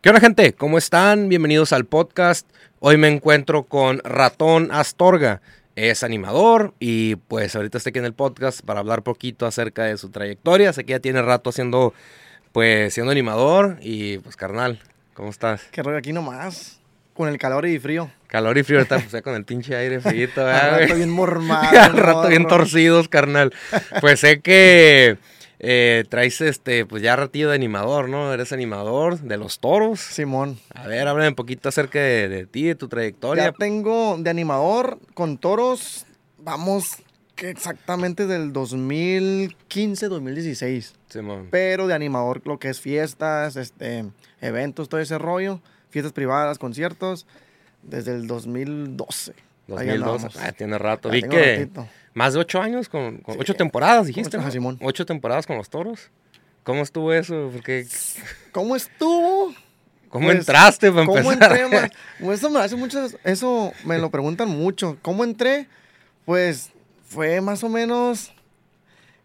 ¿Qué onda gente? ¿Cómo están? Bienvenidos al podcast. Hoy me encuentro con Ratón Astorga. Es animador y pues ahorita estoy aquí en el podcast para hablar poquito acerca de su trayectoria. Sé que ya tiene rato haciendo, pues siendo animador y pues carnal, ¿cómo estás? Qué rollo aquí nomás, con el calor y frío. Calor y frío, ahorita pues, con el pinche aire frío. Al rato bien mormado. Al rato bien torcidos, carnal. Pues sé que eh, traes este, pues ya ratillo de animador, ¿no? Eres animador de los toros. Simón. A ver, háblame un poquito acerca de, ti, de tu trayectoria. Ya tengo de animador con toros, vamos, que exactamente del 2015, 2016. Simón. Pero de animador lo que es fiestas, este, eventos, todo ese rollo, fiestas privadas, conciertos, desde el 2012. 2012, ah, tiene rato. Vi que más de ocho años, con, ocho temporadas, dijiste. Ocho, Simón. ocho temporadas con los toros. ¿Cómo estuvo eso? Porque... ¿Cómo estuvo? ¿Cómo pues, entraste para ¿cómo Entré, eso me hace mucho, eso me lo preguntan mucho. ¿Cómo entré? Pues fue más o menos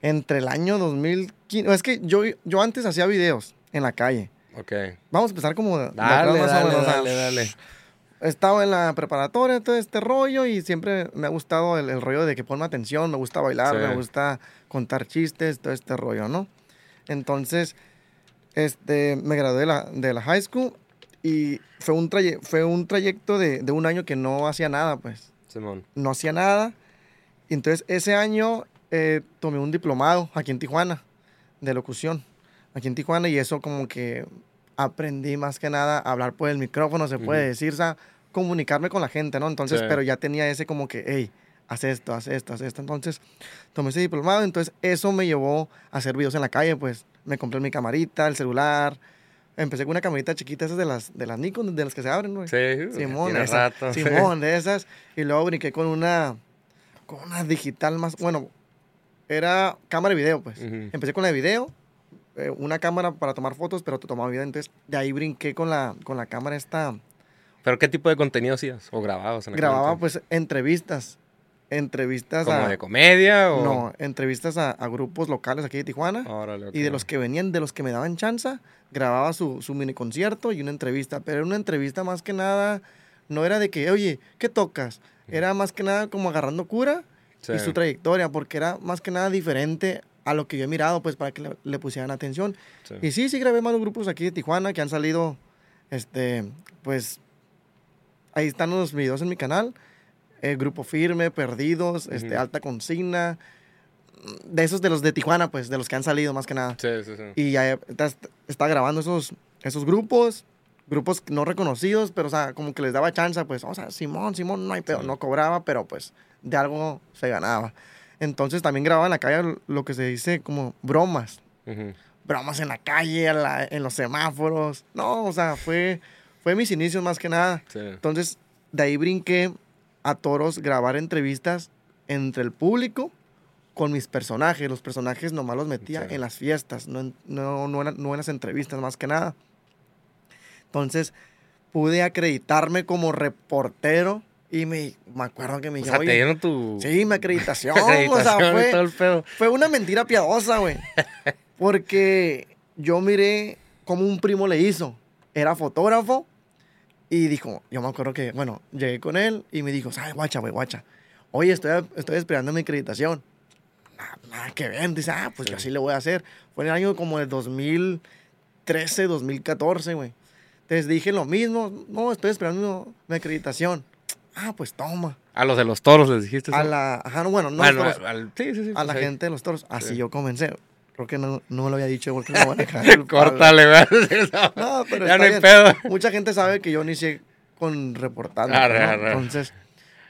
entre el año 2015. Es que yo, yo antes hacía videos en la calle. Ok. Vamos a empezar como... Dale, dale, dale, dale estaba en la preparatoria, todo este rollo, y siempre me ha gustado el, rollo de que ponme atención, me gusta bailar, me gusta contar chistes, todo este rollo, ¿no? Entonces, este, me gradué de la, de la high school y fue un, fue un trayecto de, de, un año que no hacía nada, pues. Simón. No hacía nada. Y entonces, ese año eh, tomé un diplomado aquí en Tijuana de locución, aquí en Tijuana, y eso como que aprendí más que nada a hablar por el micrófono, se puede decir, o sea, comunicarme con la gente, ¿no? Entonces, pero ya tenía ese como que, hey, haz esto, haz esto, haz esto. Entonces, tomé ese diplomado, entonces eso me llevó a hacer videos en la calle, pues me compré mi camarita, el celular. Empecé con una camarita chiquita, esas de las, de las Nikon, de las que se abren, güey. Sí, Simón, Simón, de esas. Y luego brinqué con una, con una digital más, bueno, era cámara y video, pues. Empecé con la de video, eh, una cámara para tomar fotos, pero te tomaba video. Entonces, de ahí brinqué con la, con la cámara esta. ¿Pero qué tipo de contenido hacías? ¿O grababas? Grababa, pues, entrevistas. Entrevistas ¿Como de comedia o...? No, entrevistas a, grupos locales aquí de Tijuana. Y de los que venían, de los que me daban chance, grababa su, su mini concierto y una entrevista. Pero era una entrevista más que nada, no era de que, oye, ¿qué tocas? Era más que nada como agarrando cura y su trayectoria, porque era más que nada diferente a lo que yo he mirado, pues para que le, pusieran atención. Y sí, sí grabé más grupos aquí de Tijuana que han salido, este, pues, ahí están los videos en mi canal. Eh, Grupo Firme, Perdidos, este, Alta Consigna, de esos de los de Tijuana, pues, de los que han salido más que nada. Sí, sí, sí. Y ya está, está, grabando esos, esos grupos, grupos no reconocidos, pero, o sea, como que les daba chance, pues, o sea, Simón, Simón, no hay pedo, no cobraba, pero pues de algo se ganaba. Entonces también grababa en la calle lo que se dice como bromas. Bromas en la calle, en, los semáforos. No, o sea, fue, fue mis inicios más que nada. Entonces, de ahí brinqué a toros grabar entrevistas entre el público con mis personajes. Los personajes nomás los metía en las fiestas, no no, no, no en las entrevistas más que nada. Entonces, pude acreditarme como reportero y me, me acuerdo que me dijo, o sea, te dieron tu... Sí, mi acreditación. o sea, fue, fue una mentira piadosa, güey. Porque yo miré cómo un primo le hizo. Era fotógrafo y dijo, yo me acuerdo que, bueno, llegué con él y me dijo, ¿sabes, guacha, güey, guacha? Oye, estoy, estoy esperando mi acreditación. Nada, que ven. Dice, ah, pues yo así le voy a hacer. Fue en el año como de 2013, 2014, güey. Entonces dije lo mismo. No, estoy esperando mi acreditación. Ah, pues toma. A los de los toros les dijiste. A la, ajá, no, bueno, no a, toros, sí, sí, sí, a la gente de los toros. Así yo comencé. Creo que no, no me lo había dicho porque no voy a dejar. Córtale, no, pero ya no hay pedo. Mucha gente sabe que yo inicié con reportando. Entonces,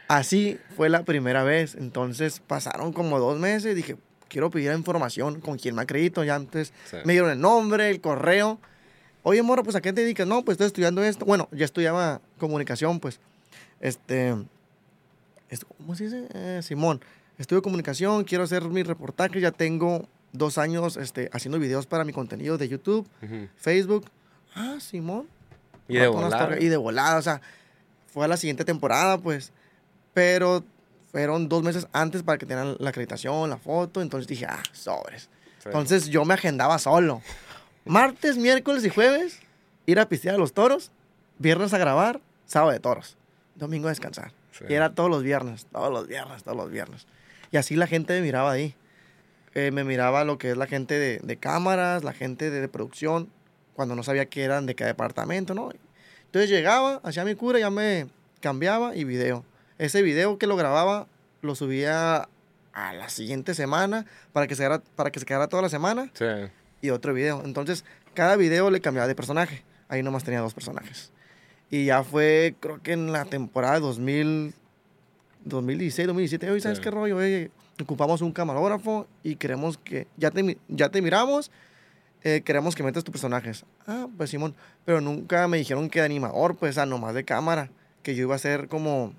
así fue la primera vez. Entonces, pasaron como dos meses y dije, quiero pedir información con quién me acredito. Ya antes me dieron el nombre, el correo. Oye, Moro, pues ¿a qué te dedicas? No, pues estoy estudiando esto. Bueno, ya estudiaba comunicación, pues. Este, ¿cómo se dice? Eh, Simón, estudio comunicación, quiero hacer mi reportaje, ya tengo dos años este, haciendo videos para mi contenido de YouTube, Facebook. Ah, Simón. Y de volada. Y de volada, o sea, fue a la siguiente temporada, pues. Pero fueron dos meses antes para que tengan la acreditación, la foto. Entonces dije, ah, sobres. Entonces yo me agendaba solo. Martes, miércoles y jueves ir a pistear a los toros, viernes a grabar, sábado de toros, domingo a descansar. Sí. Y era todos los viernes, todos los viernes, todos los viernes. Y así la gente me miraba ahí. Eh, me miraba lo que es la gente de, de cámaras, la gente de, de producción, cuando no sabía qué eran de qué departamento, ¿no? Entonces llegaba, hacía mi cura, ya me cambiaba y video. Ese video que lo grababa lo subía a la siguiente semana para que se quedara, para que se quedara toda la semana Sí. y otro video. Entonces, cada video le cambiaba de personaje. Ahí nomás tenía dos personajes. Y ya fue, creo que en la temporada 2000, 2016, 2017. Oye, ¿sabes Sí. qué rollo? Oye, ocupamos un camarógrafo y queremos que. Ya te, ya te miramos, eh, queremos que metas tus personajes. Ah, pues Simón. Pero nunca me dijeron que de animador, pues, ah, nomás de cámara. Que yo iba a ser como.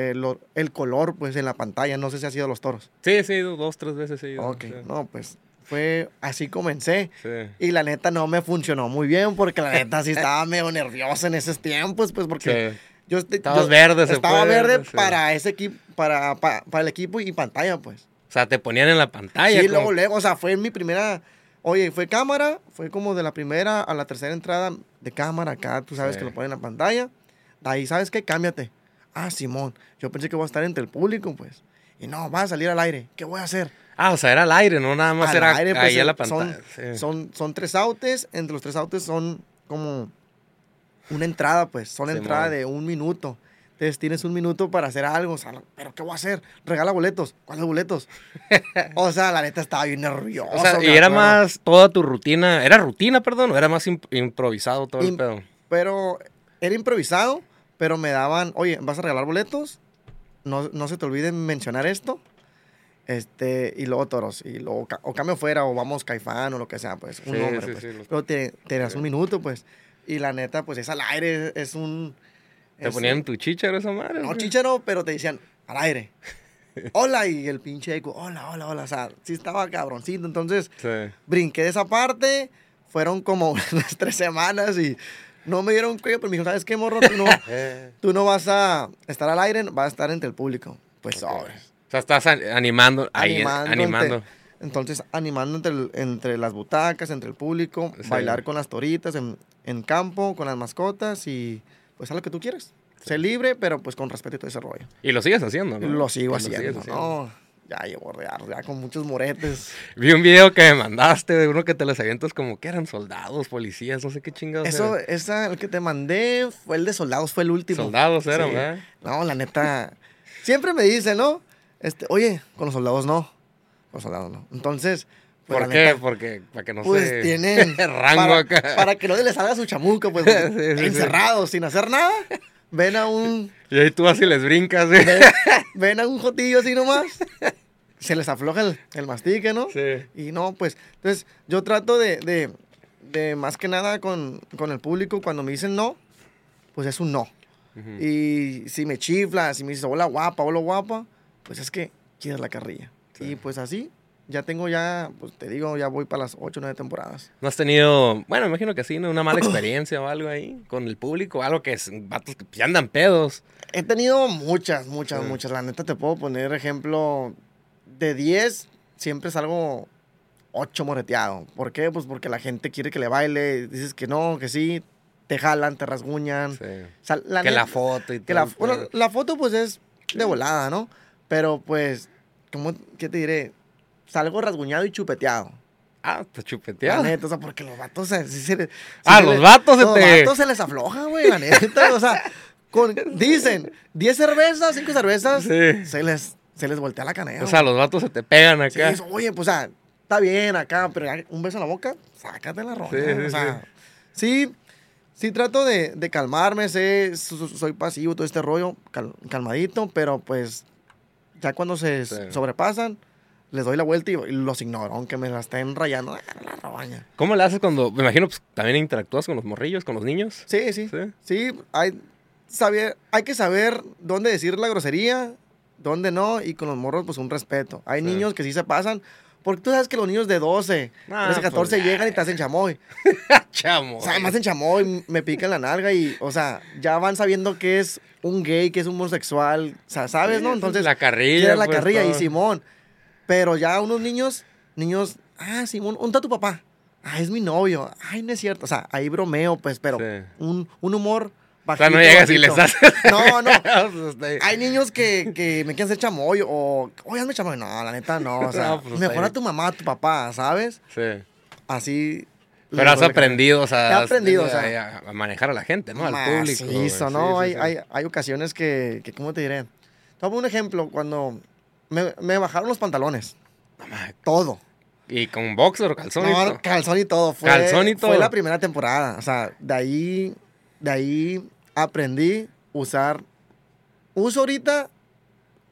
eh, lo- el color, pues, en la pantalla. No sé si ha sido los toros. Sí, sí, dos, tres veces sí. Ok, no, pues. Fue así comencé. Sí. Y la neta no me funcionó muy bien porque la neta sí estaba medio nerviosa en esos tiempos, pues porque Sí. yo, Estabas yo verde, se estaba fue, verde sí. para ese equipo, para, pa- para el equipo y pantalla, pues. O sea, te ponían en la pantalla. sí, como- luego, luego, o sea, fue mi primera, oye, fue cámara, fue como de la primera a la tercera entrada de cámara acá, tú sabes Sí. que lo ponen en la pantalla. De ahí, ¿sabes qué? Cámbiate. Ah, Simón, yo pensé que voy a estar entre el público, pues. Y no, va a salir al aire. ¿Qué voy a hacer? Ah, o sea, era al aire, no nada más Al era aire, pues, ahí a la son- pantalla. sí. Son, son tres autes, entre los tres autes son como una entrada, pues, son entrada de un minuto. Entonces tienes un minuto para hacer algo, o sea, pero ¿qué voy a hacer? Regala boletos. ¿Cuáles boletos? o sea, la neta estaba bien nervioso. O sea, y era acuerdo. más toda tu rutina. ¿Era rutina, perdón? ¿O era más imp- improvisado todo el pedo? Pero era improvisado, pero me daban, oye, ¿vas a regalar boletos? No, no se te olvide mencionar esto. Este, y luego toros, y luego, o cambio fuera, o vamos caifán, o lo que sea, pues, un Sí, nombre, sí, pues. sí, los- Pero te, te das un minuto, pues. Y la neta, pues es al aire, es un. ¿Te es ponían tu chicharo esa madre? No, güey? chichero, pero te decían al aire. Hola, y el pinche eco, hola, hola, hola. O sea, sí estaba cabroncito. Entonces, brinqué de esa parte. Fueron como unas tres semanas y no me dieron cuello, pero me dijeron, ¿sabes qué, morro? Tú no, tú no vas a estar al aire, vas a estar entre el público. Pues, ok. sobres. O sea, estás an- animando, ahí, Animando entre- Entonces, animando entre, el- entre las butacas, entre el público, Sí. bailar con las toritas en, en campo, con las mascotas y pues haz lo que tú quieras. Sé libre, pero pues con respeto y todo ese rollo. Y lo sigues haciendo, ¿no? Lo sigo Y sigues haciendo, haciendo. ¿no? Ya llevo ya, ya con muchos moretes. Vi un video que me mandaste de uno que te los avientas como que eran soldados, policías, no sé qué chingados. Eso, eran. esa, el que te mandé fue el de soldados, fue el último. Soldados eran, Sí. ¿verdad? No, la neta. Siempre me dicen, ¿no? Este, oye, con los soldados no. Con los soldados no. Entonces, pues, ¿Por qué? neta, Porque para que no pues se tienen rango para, acá. para que no les salga su chamuco, pues sí. encerrados, sin hacer nada. Ven a un Y ahí tú vas y les brincas, ¿sí? ven, ven a un jotillo así nomás. Se les afloja el, el mastique, ¿no? Sí. Y no, pues, entonces yo trato de, de, de más que nada con, con el público, cuando me dicen no, pues es un no. Y si me chiflas, si me dices hola guapa, hola guapa, pues es que quieres la carrilla. Sí. Y pues así, ya tengo ya, pues te digo, ya voy para las 8 o 9 temporadas. ¿No has tenido, bueno, me imagino que sí, ¿no? una mala experiencia o algo ahí con el público? Algo que es vatos que ya andan pedos. He tenido muchas, muchas, muchas. La neta te puedo poner ejemplo de 10, siempre salgo 8 moreteado. ¿Por qué? Pues porque la gente quiere que le baile, dices que no, que sí, te jalan, te rasguñan. Sí. O sea, la que la foto y que todo. la, bueno, la foto pues es de volada, ¿no? Pero pues, ¿cómo, ¿qué te diré? Salgo rasguñado y chupeteado. Ah, te La chupeteado. neta, o sea, porque los vatos se, se Ah, se los vatos se los te- vatos se les afloja, güey, la neta. O sea, con- dicen 10 cervezas, 5 cervezas, Sí. se les, se les voltea la canela. O sea, los vatos se te pegan acá. oye, pues, o sea, está bien acá, pero un beso en la boca, sácate la roja. Sí, sí, o sea, sí, sí trato de, de calmarme, sé, so- so- soy pasivo, todo este rollo, cal- calmadito, pero pues ya cuando se sobrepasan, les doy la vuelta y, y los ignoro, aunque me la estén rayando, ah, la robaña. ¿Cómo le haces cuando, me imagino, pues también interactúas con los morrillos, con los niños? Sí, sí, Sí. sí, hay, saber, hay que saber dónde decir la grosería, dónde no, y con los morros, pues un respeto. Hay Sí. niños que sí se pasan, porque tú sabes que los niños de 12, Ah, 13, 14 pues, llegan y te hacen chamoy. Chamo. O sea, me hacen chamoy, me pican la nalga y, o sea, ya van sabiendo que es un gay, que es un homosexual, o sea, ¿sabes, no? Entonces, la carrilla. la pues, carrilla y todo. Simón. Pero ya unos niños, niños, ah, Simón, ¿dónde está tu papá? ah, es mi novio. Ay, no es cierto. O sea, ahí bromeo, pues, pero Sí. un, un humor O bajito. sea, no llegas y les haces. No, no. Hay niños que, que me quieren hacer chamoy o, oye, hazme chamoy. No, la neta no. O sea, No, pues, mejor a tu mamá, a tu papá, ¿sabes? Sí. Así. Pero has aprendido, o sea, has- aprendido, o sea. a, manejar a la gente, ¿no? Al público. Sí, ¿no? sí, hay, sí. Hay, hay ocasiones que, que, ¿cómo te diré? Tomo un ejemplo, cuando me, me bajaron los pantalones, todo. Y con boxer o calzón. y No, todo. calzón y todo. Fue, Calzón y todo. Fue la primera temporada. O sea, de ahí, de ahí aprendí a usar. Uso ahorita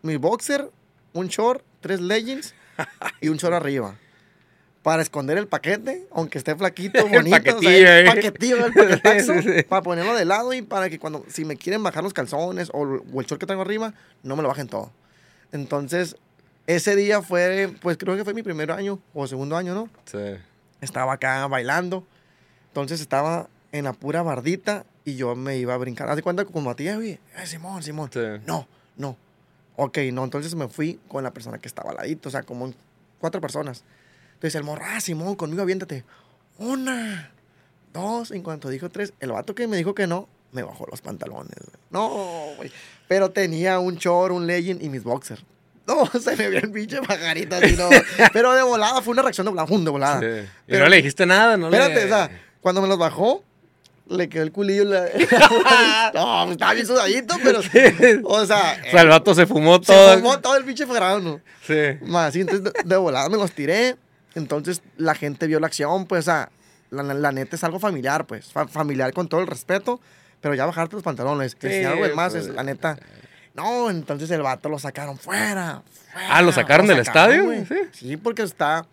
mi boxer, un short, tres leggings y un short arriba. Para esconder el paquete, aunque esté flaquito, bonito. paquetillo, o sea, el eh. paquetillo, el paquetazo. Sí, sí. Para ponerlo de lado y para que cuando, si me quieren bajar los calzones o, o el short que tengo arriba, no me lo bajen todo. Entonces, ese día fue, pues creo que fue mi primer año o segundo año, ¿no? Sí. estaba acá bailando. Entonces estaba en la pura bardita y yo me iba a brincar. Haz de cuenta que como a ti, eh, oye, eh, Simón, Simón. Sí. No, no. Ok, no, entonces me fui con la persona que estaba al ladito, o sea, como cuatro personas. Entonces el morro, ah, Simón, conmigo aviéntate. Una, dos, en cuanto dijo tres, el vato que me dijo que no, me bajó los pantalones. güey. No, güey. Pero tenía un short, un legging y mis boxers. No, se me vio el pinche pajarito así, no. Pero de volada, fue una reacción de volada, de volada. Sí. Y Pero- no le dijiste nada, ¿no? Espérate, le... o sea, cuando me los bajó, le quedó el culillo. la- no, pues, estaba bien sudadito, pero. O sea, O sea, el vato se fumó se todo. fumó todo el pinche grano. Sí. Más, sí, entonces de, volada me los tiré. Entonces la gente vio la acción, pues, o sea, la, la- la neta es algo familiar, pues, fa- familiar con todo el respeto, pero ya bajarte los pantalones, que Sí, si algo de más es, la neta. No, entonces el vato lo sacaron fuera. fuera, Ah, ¿lo sacaron del estadio? güey. Sí. Sí, porque está,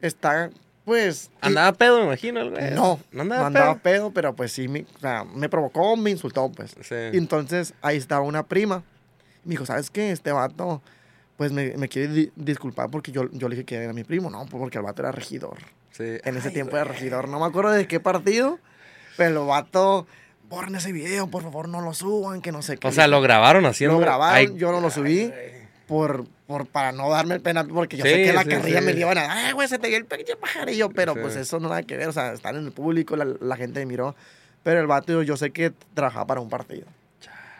está, pues. y- Andaba pedo, me imagino. el güey. no, no no andaba, andaba pedo. pedo, pero pues sí, me, o sea, me provocó, me insultó, pues. Sí. Y entonces ahí estaba una prima. Me dijo, ¿sabes qué? Este vato, pues me, me quiere di- disculpar porque yo, yo le dije que era mi primo. No, pues porque el vato era regidor. Sí. En ese Ay, tiempo güey. era regidor. No me acuerdo de qué partido, pero el vato, borren ese video, por favor, no lo suban, que no sé qué. O sea, lo grabaron haciendo. Lo grabaron, Ay, yo no lo subí. ay, por, por, para no darme el pena, porque yo Sí, sé que la sí, carrilla sí. me iban a ay, güey, se te vio el pinche pajarillo, pero pues eso no nada que ver, o sea, están en el público, la, la gente me miró, pero el vato yo sé que trabajaba para un partido.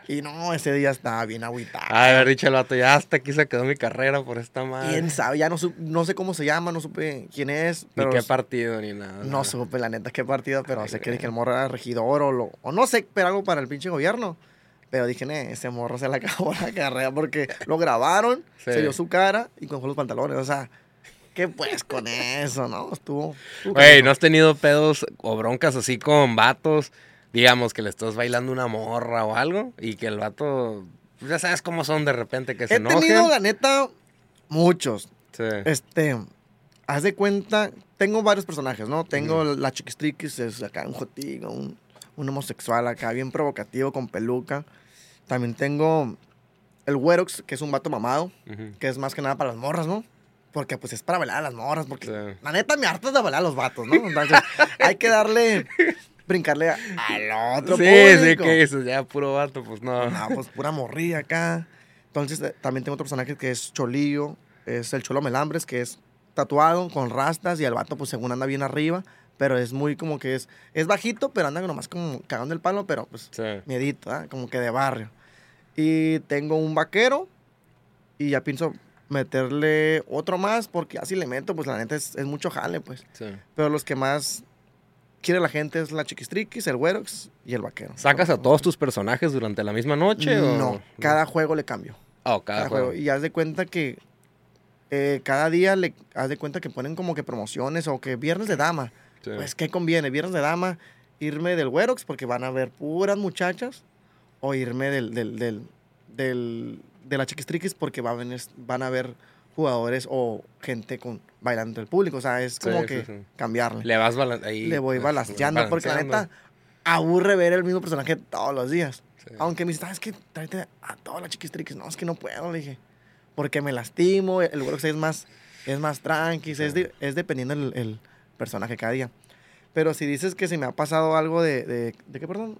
Y no, ese día estaba bien agüitado. Ay, haber dicho el vato, ya hasta aquí se quedó mi carrera por esta madre. ¿Quién sabe? Ya no, no sé cómo se llama, no supe quién es, Ni qué partido, ni nada. no nada. supe la neta qué partido, pero Ay, sé que dije el morro era regidor o, lo, o no sé, pero algo para el pinche gobierno. Pero dije, "Nee, ese morro se le acabó la carrera porque lo grabaron, Sí. se vio su cara y con los pantalones. O sea, ¿qué pues con eso, no? Estuvo. Güey. ¿no has tenido pedos o broncas así con vatos? Digamos que le estás bailando una morra o algo y que el vato, pues, ya sabes cómo son de repente que se He enojen. tenido, la neta, muchos. Sí. Este, haz de cuenta, tengo varios personajes, ¿no? Tengo la chiquistriquis, es acá un jotillo, un, un homosexual acá, bien provocativo, con peluca. También tengo el Werox, que es un vato mamado, que es más que nada para las morras, ¿no? Porque pues es para bailar a las morras, porque Sí. la neta me hartas de bailar a los vatos, ¿no? Entonces hay que darle, brincarle a- al otro Sí, sí, público. que dices, ya puro vato, pues no. No, pues pura morrilla acá. Entonces eh, también tengo otro personaje que es Cholillo, es el Cholo Melambres, que es tatuado con rastas y el vato pues según anda bien arriba, pero es muy como que es, es bajito, pero anda nomás como cagando el palo, pero pues Sí. miedito, ¿ah? como que de barrio. Y tengo un vaquero y ya pienso meterle otro más porque así le meto, pues la neta es, es mucho jale, pues. sí. Pero los que más quiere la gente es la Chiquistriquis, el Güerox y el vaquero. ¿Sacas a todos tus personajes durante la misma noche? o- No, cada juego le cambio. Oh, cada, cada juego. juego. Y haz de cuenta que eh, cada día le haz de cuenta que ponen como que promociones o que viernes de dama. Sí. Pues, ¿qué conviene? Viernes de dama, irme del Güerox porque van a ver puras muchachas o irme del, del, del, del- de la Chiquistriquis porque a venir- van a ver jugadores o gente con bailando el público. O sea, es como Sí, que sí, sí. cambiarle. Le vas ahí, Le voy balanceando porque la neta aburre ver el mismo personaje todos los días. Aunque me dice, ¿sabes qué? Tráete a todas las chiquistriques. No, es que no puedo, le dije. Porque me lastimo, el Works es más, es más tranqui, es, de- es dependiendo el, el personaje cada día. Pero si dices que se me ha pasado algo de... ¿De, ¿de qué, perdón?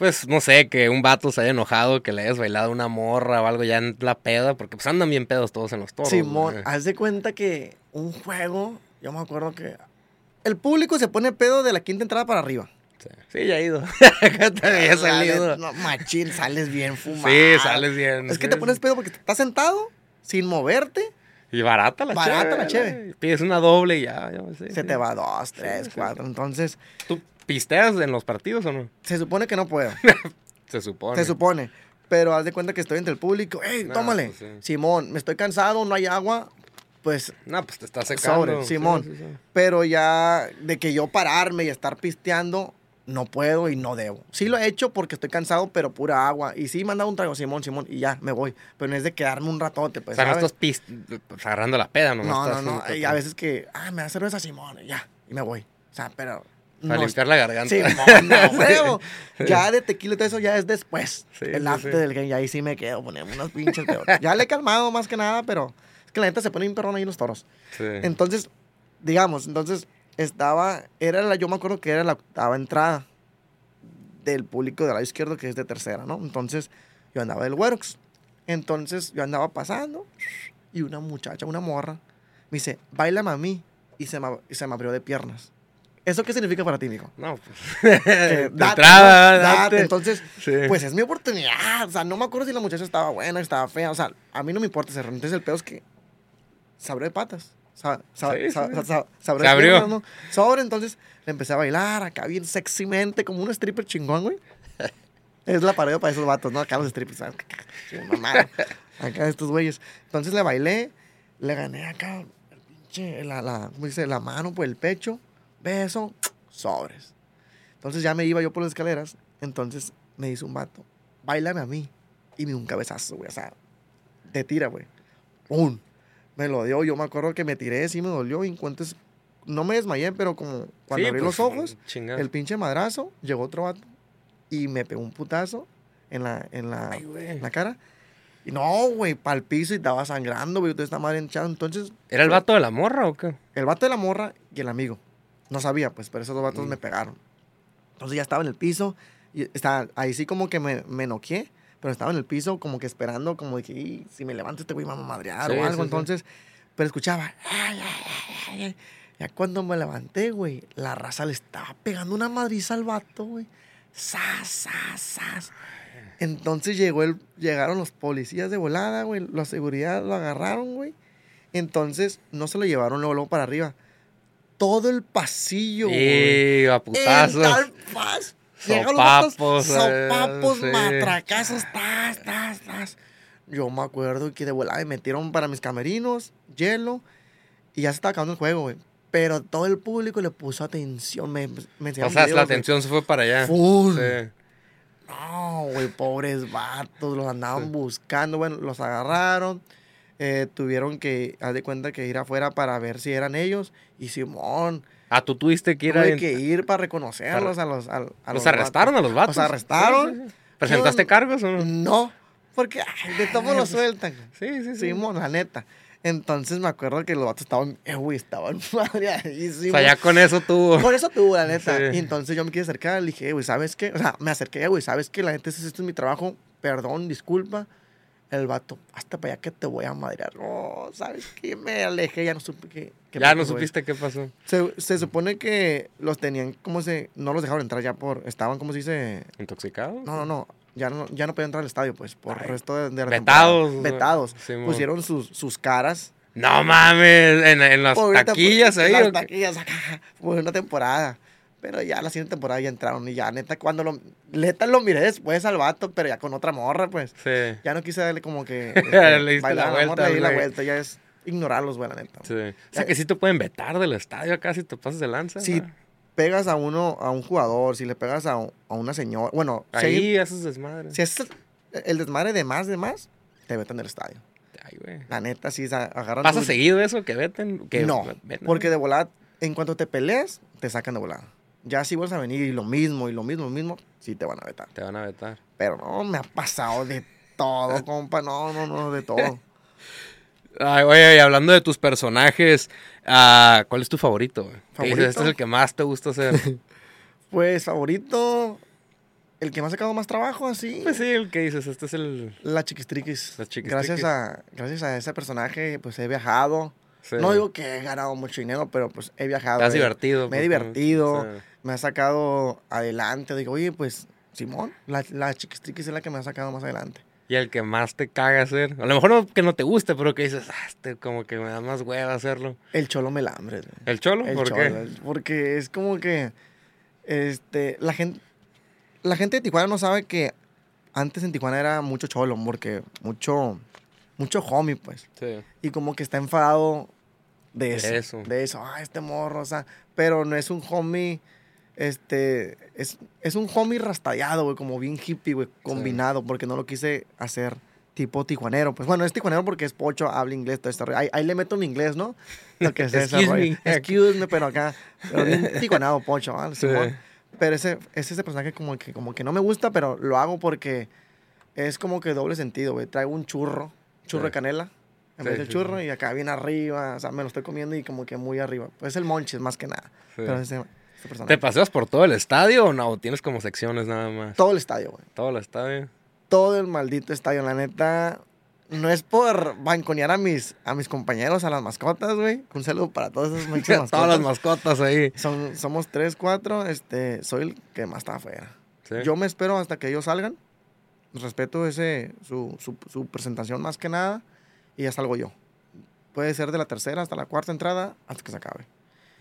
Pues no sé, que un vato se haya enojado, que le hayas bailado una morra o algo ya en la peda, porque pues andan bien pedos todos en los toros. Simón, güey. haz de cuenta que un juego, yo me acuerdo que El público se pone pedo de la quinta entrada para arriba. Sí, sí, ya he ido. Acá también he salido. No, machín, sales bien fumado. Sí, sales bien. Es que sí, te sí. pones pedo porque estás sentado, sin moverte, Y barata la Barata la cheve, cheve. ¿no? Pides una doble y ya, ya sí, se sí. te va dos, tres, sí. cuatro. Entonces, ¿Tú pisteas en los partidos o no? se supone que no puedo. Se supone. Se supone. Pero haz de cuenta que estoy entre el público. ¡Ey, tómale! pues sí. Simón, me estoy cansado, no hay agua. Pues, No, pues te estás secando. Sobre, Simón. sí, sí. pero ya de que yo pararme y estar pisteando, no puedo y no debo. Sí lo he hecho porque estoy cansado, pero pura agua. Y sí me han dado un trago, Simón, Simón, y ya, me voy. Pero no es de quedarme un ratote, pues, o sea, no estás pis- pues, agarrando la peda, ¿no? No, no, no. Y a veces que, ah, me da cerveza, Simón, y ya, y me voy. O sea, pero... Para no limpiar la garganta. Simón, no, huevo. Ya de tequila y todo eso ya es después. Sí, el sí, after sí. del game, y ahí sí me quedo, ponemos unos pinches peores. Ya le he calmado más que nada, pero es que la neta se pone bien perrón ahí los toros. Sí. Entonces, digamos, entonces estaba, era la, yo me acuerdo que era la octava entrada del público del lado izquierdo, que es de tercera, ¿no? Entonces, yo andaba del Werox. Entonces, yo andaba pasando y una muchacha, una morra, me dice, bailame a mí. Y se me, y se me abrió de piernas. ¿Eso qué significa para ti, mijo? No, pues. De date, entrada, ¿no? date. Date. Entonces, Sí. pues es mi oportunidad. O sea, no me acuerdo si la muchacha estaba buena, estaba fea. O sea, a mí no me importa ese Entonces, el peor es que se abrió de patas. Sí, sí. se abrió Se de abrió. piernas, ¿no? Sobre, entonces le empecé a bailar acá bien sexymente, como un stripper chingón, güey. Es la pared para esos vatos, ¿no? Acá los strippers, mamá. Acá estos güeyes. Entonces le bailé, le gané acá el pinche, la, la, ¿cómo dice? La mano por el pecho, beso, sobres. Entonces ya me iba yo por las escaleras, entonces me dice un vato, bailame a mí. Y me dio un cabezazo, güey, o sea, te tira, güey. ¡Pum! Me lo dio, yo me acuerdo que me tiré, sí me dolió, y entonces no me desmayé, pero como cuando Sí, abrí pues, los ojos, chingada. el pinche madrazo, llegó otro vato y me pegó un putazo en la, en la, Ay, en la cara. Y no, güey, para el piso y estaba sangrando, güey, toda esta madre hinchada. Entonces, ¿Era el vato de la morra o qué? el vato de la morra y el amigo. No sabía, pues, pero esos dos vatos Mm. me pegaron. Entonces ya estaba en el piso y estaba, ahí sí como que me, me noqué, pero estaba en el piso como que esperando, como de que "Y, si me levanto este güey me a madrear Sí, o algo. sí, sí. Entonces, pero escuchaba. "Ay, ay, ay, ay". Ya cuando me levanté, güey, la raza le estaba pegando una madriza al vato, güey. Sas, sas, sas. Entonces llegó el, llegaron los policías de volada, güey. La seguridad lo agarraron, güey. Entonces no se lo llevaron luego, luego para arriba. Todo el pasillo, güey. Y a En putazos. tal paz. Vatos, Sopapos, eh, Sopapos, sí. matracazos, tas, tas, tas. Yo me acuerdo que de volada me metieron para mis camerinos, hielo, y ya se estaba acabando el juego, güey. Pero todo el público le puso atención. Me, me O sea, la atención se fue para allá. Full. Sí. No, güey, pobres vatos, los andaban buscando, bueno, los agarraron, eh, tuvieron que, haz de cuenta que ir afuera para ver si eran ellos, y Simón, Ah, tú tuviste que ir a... que ir para reconocerlos a los, a, a ¿Los los arrestaron a los vatos? Los arrestaron. Sí, sí, sí. ¿Presentaste Yo- cargos o no? vatos. No, porque ay, de todo lo sueltan. Sí, sí, sí. Simón, la neta. Entonces me acuerdo que los vatos estaban, eh, güey, estaban O madreadísimos. sea, ya con eso tú... Por eso tuvo, la neta. Sí. Y entonces yo me quise acercar, le dije, "Eh, güey, ¿sabes qué? O sea, me acerqué, güey, ¿sabes qué? La neta, este es mi trabajo, perdón, disculpa. El vato, hasta para allá que te voy a madrear. No, ¿sabes qué? Me alejé, ya no supe qué. Ya no supiste qué pasó. Se, se supone que los tenían, ¿cómo se...? No los dejaron entrar ya por... Estaban, ¿cómo se dice? ¿Intoxicado? No, no, no. Ya no, ya no podían entrar al estadio, pues, por el resto de, de la vetados, temporada. Vetados. sí. Pusieron sus, sus caras. No mames, en, en las taquillas ahí. Las ¿o qué? taquillas acá, por una temporada. Pero ya la siguiente temporada ya entraron y ya, neta, cuando lo... Neta lo miré después al vato, pero ya con otra morra, pues. Sí. Ya no quise darle como que... Le diste la bailar vuelta, le di la vuelta, ya es ignorarlos, güey, la neta. sí. O sea, que sí te pueden vetar del estadio acá si te pasas de lanza. Si ¿no? pegas a uno, a un jugador, si le pegas a, a una señora... Bueno, si hay- Ahí haces desmadre. Si es el desmadre de más, de más, te veten del estadio. Ay, güey. La neta, sí, agarran... ¿Pasa tu- seguido eso? ¿Que veten? Que No, veten? porque de volada, en cuanto te pelees, te sacan de volada. Ya si vuelves a venir y lo mismo, y lo mismo, lo mismo, sí te van a vetar. Te van a vetar. Pero no, me ha pasado de todo, compa. No, no, no, de todo. Ay, oye, y hablando de tus personajes, ah, ¿cuál es tu favorito? güey? ¿Favorito? Este es el que más te gusta hacer. Pues, favorito, el que me ha sacado más trabajo, así. pues sí, el que dices, este es el... La chiquistriquis. La chiquistriquis. Gracias a, gracias a ese personaje, pues he viajado. Sí. No digo que he ganado mucho dinero, pero pues he viajado. Te has divertido. Me he pues, divertido, sí. me ha sacado adelante. Digo, oye, pues, Simón, la, la chiquistriquis es la que me ha sacado más adelante. Y el que más te caga hacer. A lo mejor no que no te guste, pero que dices, ah, este como que me da más hueva hacerlo. El cholo melambre. güey. ¿El cholo? El ¿Por cholo, qué? Porque es como que este, la gente la gente de Tijuana no sabe que antes en Tijuana era mucho cholo, porque mucho mucho homie, pues. Sí. Y como que está enfadado de eso. De eso. De eso, ah, este morro, o sea, pero no es un homie este es, es un homie rastallado, güey, como bien hippie, güey, combinado, porque no lo quise hacer tipo tijuanero. Pues bueno, es tijuanero porque es pocho, habla inglés, todo esto. Ahí, ahí le meto mi inglés, ¿no? Lo que se Excuse desarrolla. me. Excuse me, pero acá, pero bien tijuanado, pocho, ¿vale? Sí. Pero ese, es ese personaje como que, como que no me gusta, pero lo hago porque es como que doble sentido, güey. Traigo un churro, churro Sí. de canela, en Sí, vez del sí, churro, y acá bien arriba, o sea, me lo estoy comiendo y como que muy arriba. Pues es el monchis más que nada. Pero. ¿Te paseas por todo el estadio o no? ¿O tienes como secciones nada más? Todo el estadio, güey. Todo el estadio. Todo el maldito estadio. La neta, no es por banconear a mis, a mis compañeros, a las mascotas, güey. Un saludo para todas esas mascotas. Todas las mascotas ahí. Son, somos tres, cuatro. Este, soy el que más está afuera. Yo me espero hasta que ellos salgan. Respeto ese, su, su, su presentación más que nada. Y ya salgo yo. Puede ser de la tercera hasta la cuarta entrada hasta que se acabe.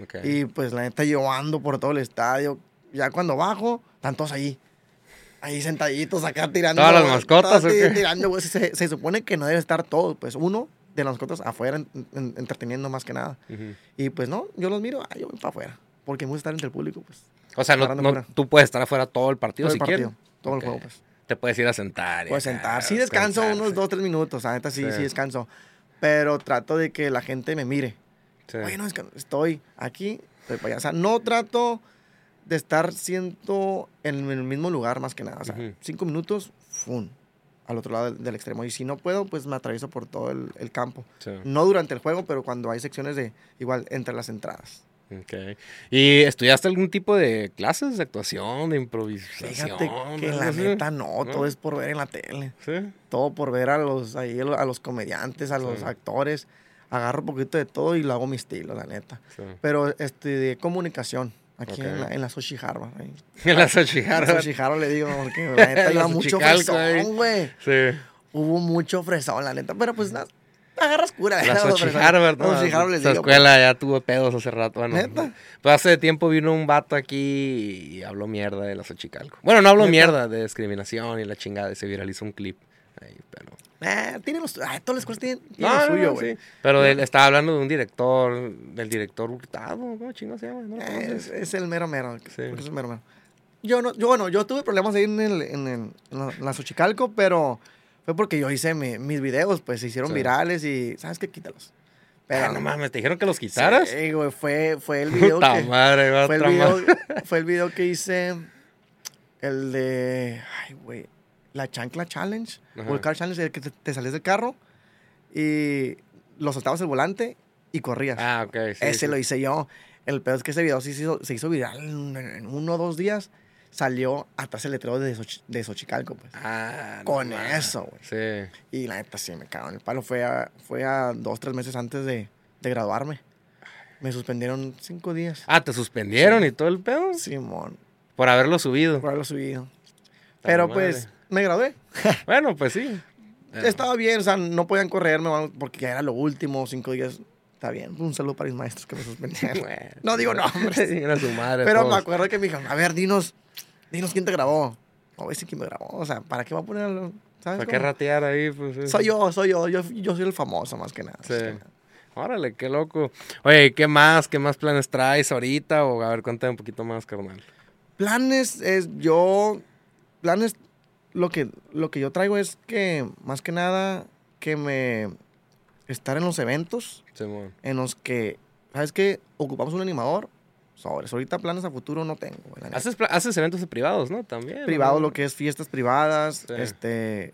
Ok. Y pues la neta yo ando por todo el estadio. Ya cuando bajo, están todos ahí. Ahí sentaditos acá tirando. ¿Todas las mascotas? Tirando, güey. Se, se supone que no debe estar todo. Pues uno de las mascotas afuera en- en- entreteniendo más que nada. Y pues no, yo los miro, ah, yo voy para afuera. Porque me gusta estar entre el público, pues. O sea, no, tú puedes estar afuera todo el partido Todo si el partido, quieres. todo el juego, pues. Te puedes ir a sentar. Puedes sentar. Sí descanso unos dos, tres minutos. La neta sí, Sí. sí descanso. Pero trato de que la gente me mire. Sí. Oye, no, es que estoy aquí, estoy para allá. O sea, no trato de estar siento en el mismo lugar más que nada. O sea, cinco minutos, ¡fum! Al otro lado del, del extremo. Y si no puedo, pues me atravieso por todo el, el campo. Sí. No durante el juego, pero cuando hay secciones de igual entre las entradas. Ok. ¿Y estudiaste algún tipo de clases de actuación, de improvisación? Fíjate que la neta no, ¿No? todo es por ver en la tele. Sí. Todo por ver a los, ahí, a los comediantes, a los Sí. actores. Agarro un poquito de todo y lo hago mi estilo, la neta. sí. Pero estudié comunicación aquí en, la, en la. En la La Xochijara. Sochi Harvard le digo, porque la neta La iba mucho fresón, güey. Sí. Hubo mucho fresón, la neta. Pero pues nada, agarras cura. La los Sochi. Harvard, ¿no? Sochi Harvard les digo. escuela ya tuvo pedos hace rato. Bueno, ¿Neta? Pues hace tiempo vino un vato aquí y habló mierda de la Xochicalco. Bueno, no habló ¿Neta? mierda de discriminación y la chingada. y Se viralizó un clip. Ahí, pero... Eh, tienen los, ay, todas las escuelas tienen, tienen No, lo no, suyo, no, güey. sí. Pero él estaba hablando de un director, del director Hurtado, ¿cómo chingo se llama? ¿No Eh, es, es el mero mero. Sí. es el mero mero. Yo, no, yo, bueno, yo tuve problemas ahí en, el, en, el- en la, en la Xochicalco, pero fue porque yo hice mi- mis videos, pues se hicieron Sí. virales y, ¿sabes qué? Quítalos. Pero, Ah, no mames, ¿te dijeron que los quitaras? Sí, güey, fue, fue el video Puta que... madre, va Fue el, video, fue el video que hice, el de, ay, güey, la chancla challenge, Ajá. o el car challenge, el que te, te salías del carro y lo soltabas el volante y corrías. Ah, ok, sí. Ese sí. lo hice yo. El peor es que ese video se hizo, se hizo viral en, en uno o dos días. Salió atrás el letrero de, Xochi- de Xochicalco, pues. Ah, no Con mames. eso, güey. Sí. Y la neta sí me cago en el palo. Fue a, fue a dos, tres meses antes de, de graduarme. Me suspendieron cinco días. Ah, ¿te suspendieron y todo el pedo? Simón, Por haberlo subido. por haberlo subido. Pero madre. pues, me gradué. Bueno, pues sí. Eh, Estaba bien, o sea, no podían correrme porque ya era lo último, cinco días. Está bien. Un saludo para mis maestros que me suspendieron. Bueno. No digo nombres. Era su madre. Pero me todos. acuerdo que me dijeron, a ver, dinos, dinos quién te grabó. No voy a decir quién me grabó. O sea, ¿para qué va a ponerlo? ¿Sabes? ¿Para qué ratear ahí? Pues, sí. Soy yo, soy yo, yo. Yo soy el famoso más que nada. Sí. que nada. Órale, qué loco. Oye, ¿qué más? ¿Qué más planes traes ahorita? O a ver, cuéntame un poquito más, carnal. Planes es yo. Planes. Lo que, lo que yo traigo es que, más que nada, que me. Estar en los eventos Simón. en los que, ¿sabes qué? Ocupamos un animador. Sobres. Ahorita planes a futuro no tengo. Haces, haces eventos privados, ¿no? También. privado, ¿no? lo que es fiestas privadas, Sí. este,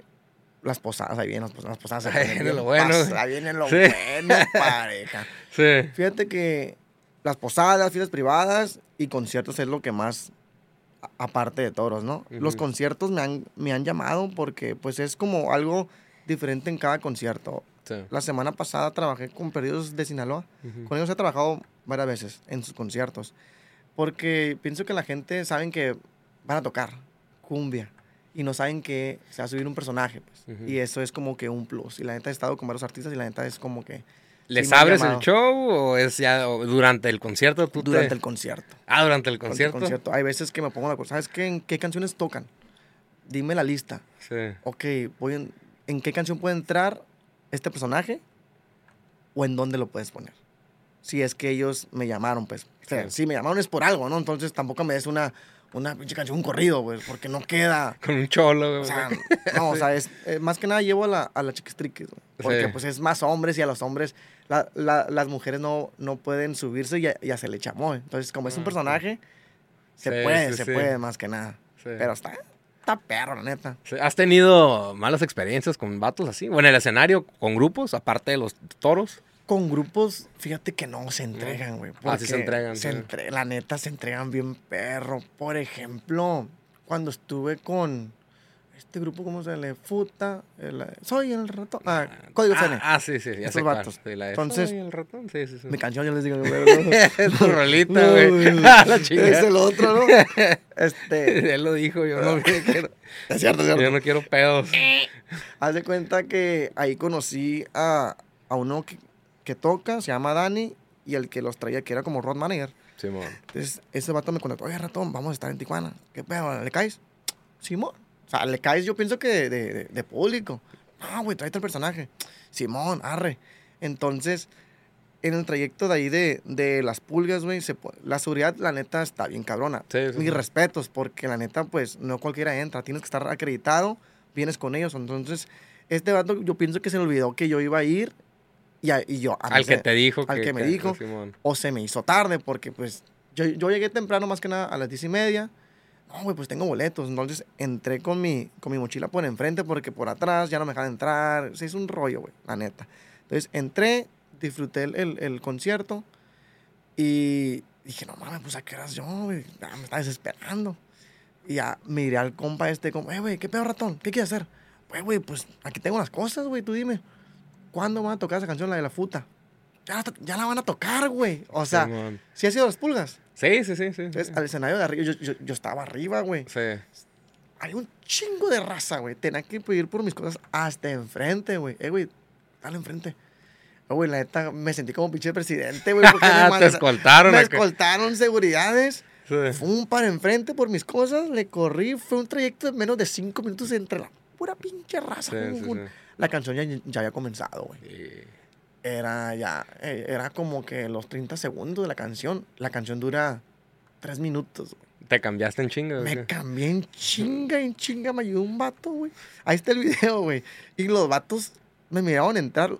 las posadas, ahí vienen las posadas, las posadas. Ahí viene lo bueno. Ahí viene lo Sí. bueno, pareja. Sí. Fíjate que las posadas, fiestas privadas y conciertos es lo que más, aparte de toros, ¿no? Los conciertos me han, me han llamado porque pues es como algo diferente en cada concierto. Sí. La semana pasada trabajé con Perdidos de Sinaloa. Con ellos he trabajado varias veces en sus conciertos. Porque pienso que la gente saben que van a tocar cumbia y no saben que se va a subir un personaje. Pues. Ujú. Y eso es como que un plus. Y la neta he estado con varios artistas y la neta es como que ¿Les Sí abres el show o es ya o durante el concierto? Tú te- durante el concierto. Ah, durante el Durante el concierto. concierto. Hay veces que me pongo la cosa. ¿Sabes qué? ¿En qué canciones tocan? Dime la lista. Sí. Ok, voy en, ¿en qué canción puede entrar este personaje? ¿O en dónde lo puedes poner? Si es que ellos me llamaron, pues. O sea, Sí. Si me llamaron es por algo, ¿no? Entonces tampoco me des una, una pinche canción, un corrido, pues, porque no queda. Con un cholo, güey. O sea, no, o sea, es, eh, más que nada llevo a la, a la chiquistriquis, güey. Porque Sí. pues es más hombres y a los hombres, la- la- las mujeres no, no pueden subirse y, a- y hacerle chamoy. Entonces, como es un Ah, personaje, se Sí, puede, se puede más que nada. Pero está, está perro, la neta. ¿Has tenido malas experiencias con vatos así? O en el escenario, con grupos, aparte de los toros. Con grupos, fíjate que no se entregan, güey. Ah, sí se entregan, se entre- la neta, se entregan bien perro. Por ejemplo, cuando estuve con este grupo, ¿cómo se le? Futa. el- soy el ratón. Ah, Código ah, FN. Ah, sí, sí, ya sé vatos. Sí, la de Entonces, Soy el ratón. Sí, sí, sí. Mi canción, yo les digo. es tu rolita, güey. la chingada. Es el otro, ¿no? Este. Él lo dijo, yo no quiero, Es cierto, es yo cierto. no quiero pedos. Haz de cuenta que ahí conocí a, a uno que, que toca, se llama Dani, y el que los traía, que era como road manager. Simón. Entonces, ese vato me contactó, oye, ratón, vamos a estar en Tijuana. ¿Qué pedo? ¿Le caes? Simón. O sea, le caes, yo pienso que de, de- de- público. No, güey, tráete el personaje. Simón, arre. Entonces, en el trayecto de ahí de, de las pulgas, güey, la seguridad, la neta, está bien cabrona. Sí, sí, Mis sí. respetos, porque la neta, pues, no cualquiera entra. Tienes que estar acreditado, vienes con ellos. Entonces, este vato, yo pienso que se le olvidó que yo iba a ir y, a- y yo... a Al que se- te dijo al que me que- dijo. O se me hizo tarde porque pues yo, yo llegué temprano más que nada a las diez y media. No, güey, pues tengo boletos. Entonces entré con mi, con mi mochila por enfrente porque por atrás ya no me dejaban entrar. Se hizo un rollo, güey, la neta. Entonces entré, disfruté el, el- el concierto y dije, no mames, pues a qué horas yo, güey. Me está desesperando. Y ya miré al compa este, como, eh, güey, ¿qué pedo ratón? ¿Qué quieres hacer? Pues, güey, pues aquí tengo las cosas, güey, tú dime. ¿Cuándo van a tocar esa canción, la de la futa? Ya, la to- ya la van a tocar, güey. O sea, Simón. ¿sí ha sido las pulgas? Sí, sí, sí. sí, Entonces, sí. al escenario de arriba, yo, yo, yo estaba arriba, güey. Sí. Hay un chingo de raza, güey. Tenía que pedir por mis cosas hasta enfrente, güey. Eh, güey, dale enfrente. Eh, güey, la neta, me sentí como pinche presidente, güey. porque me Te escoltaron Me escoltaron seguridades. Sí. Fue un para enfrente por mis cosas. Le corrí. Fue un trayecto de menos de cinco minutos entre la pura pinche raza. Sí, güey. sí, sí. La canción ya, ya había comenzado, güey. Sí. Era ya, eh, era como que los 30 segundos de la canción. La canción dura 3 minutos, güey. Te cambiaste en chinga. Me güey. cambié en chinga, en chinga, me ayudó un vato, güey. Ahí está el video, güey. Y los vatos me miraban entrar.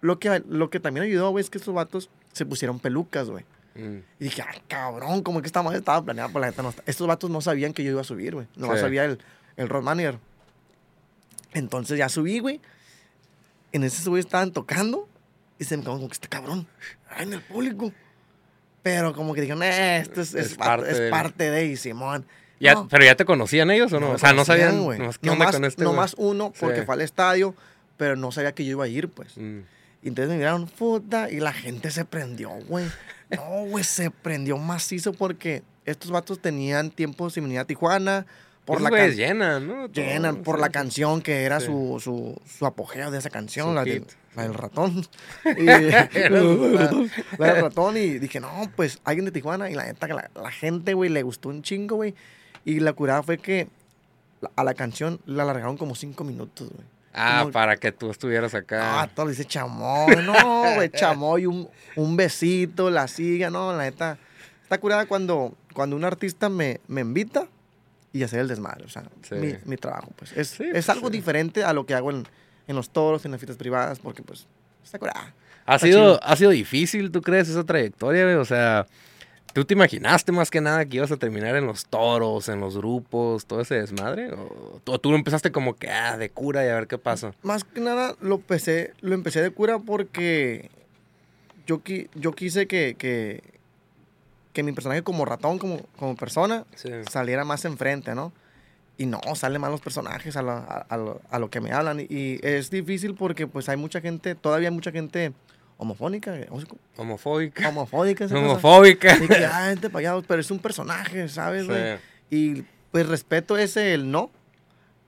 Lo que, lo que también ayudó, güey, es que esos vatos se pusieron pelucas, güey. Mm. Y dije, ah, cabrón, como que esta madre estaba planeada por la neta. No, está- estos vatos no sabían que yo iba a subir, güey. No Sí. sabía el, el road manager. Entonces ya subí, güey. En ese güey estaban tocando. Y se me quedó como que este cabrón. Ay, en el público. Pero como que dijeron, eh, esto es, es Es parte, es parte de y Simón. Ya, No, ¿Pero ya te conocían ellos o no? me o sea, no sabían. güey. nomás, ¿Qué onda Nomás, con este? nomás uno, porque Sí. fue al estadio, pero no sabía que yo iba a ir, pues. Mm. Y entonces me miraron, puta, y la gente se prendió, güey. No, güey, se prendió macizo porque estos vatos tenían tiempo sin venir a Tijuana. Por Esos la can- llenan, ¿no? llenan, Todo, por sí, la canción que era Sí. su, su, su apogeo de esa canción, Su la, del- hit. la del ratón. Y, la del ratón. Y dije, no, pues alguien de Tijuana. Y la neta, la, la gente, güey, le gustó un chingo, güey. Y la curada fue que a la canción la alargaron como cinco minutos, güey. Ah, Como- para que tú estuvieras acá. Ah, todo le dice chamoy, no, güey, chamoy, un, un besito, la siga, no, la neta. Está curada cuando, cuando un artista me, me invita y hacer el desmadre, o sea, Sí. mi, mi trabajo, pues. Es, Sí, es pues, algo sí. diferente a lo que hago en, en los toros, en las fiestas privadas, porque pues, está curada. ¿Ha, está sido, chido. ¿Ha sido difícil, tú crees, esa trayectoria, güey? O sea, ¿tú te imaginaste más que nada que ibas a terminar en los toros, en los grupos, todo ese desmadre? ¿O tú, tú empezaste como que, ah, de cura y a ver qué pasa? Más que nada lo empecé, lo empecé de cura porque yo, qui- yo quise que, que, que mi personaje como ratón, como, como persona, Sí. saliera más enfrente, ¿no? y no, salen mal los personajes a, la- a- a lo, a lo que me hablan. Y, y es difícil porque pues hay mucha gente, todavía hay mucha gente homofónica, eh, Homofóbica. homofóbica. Homofóbica. Y que, ah, este payado, pero es un personaje, ¿sabes, güey? Sí. Y pues respeto ese, el no.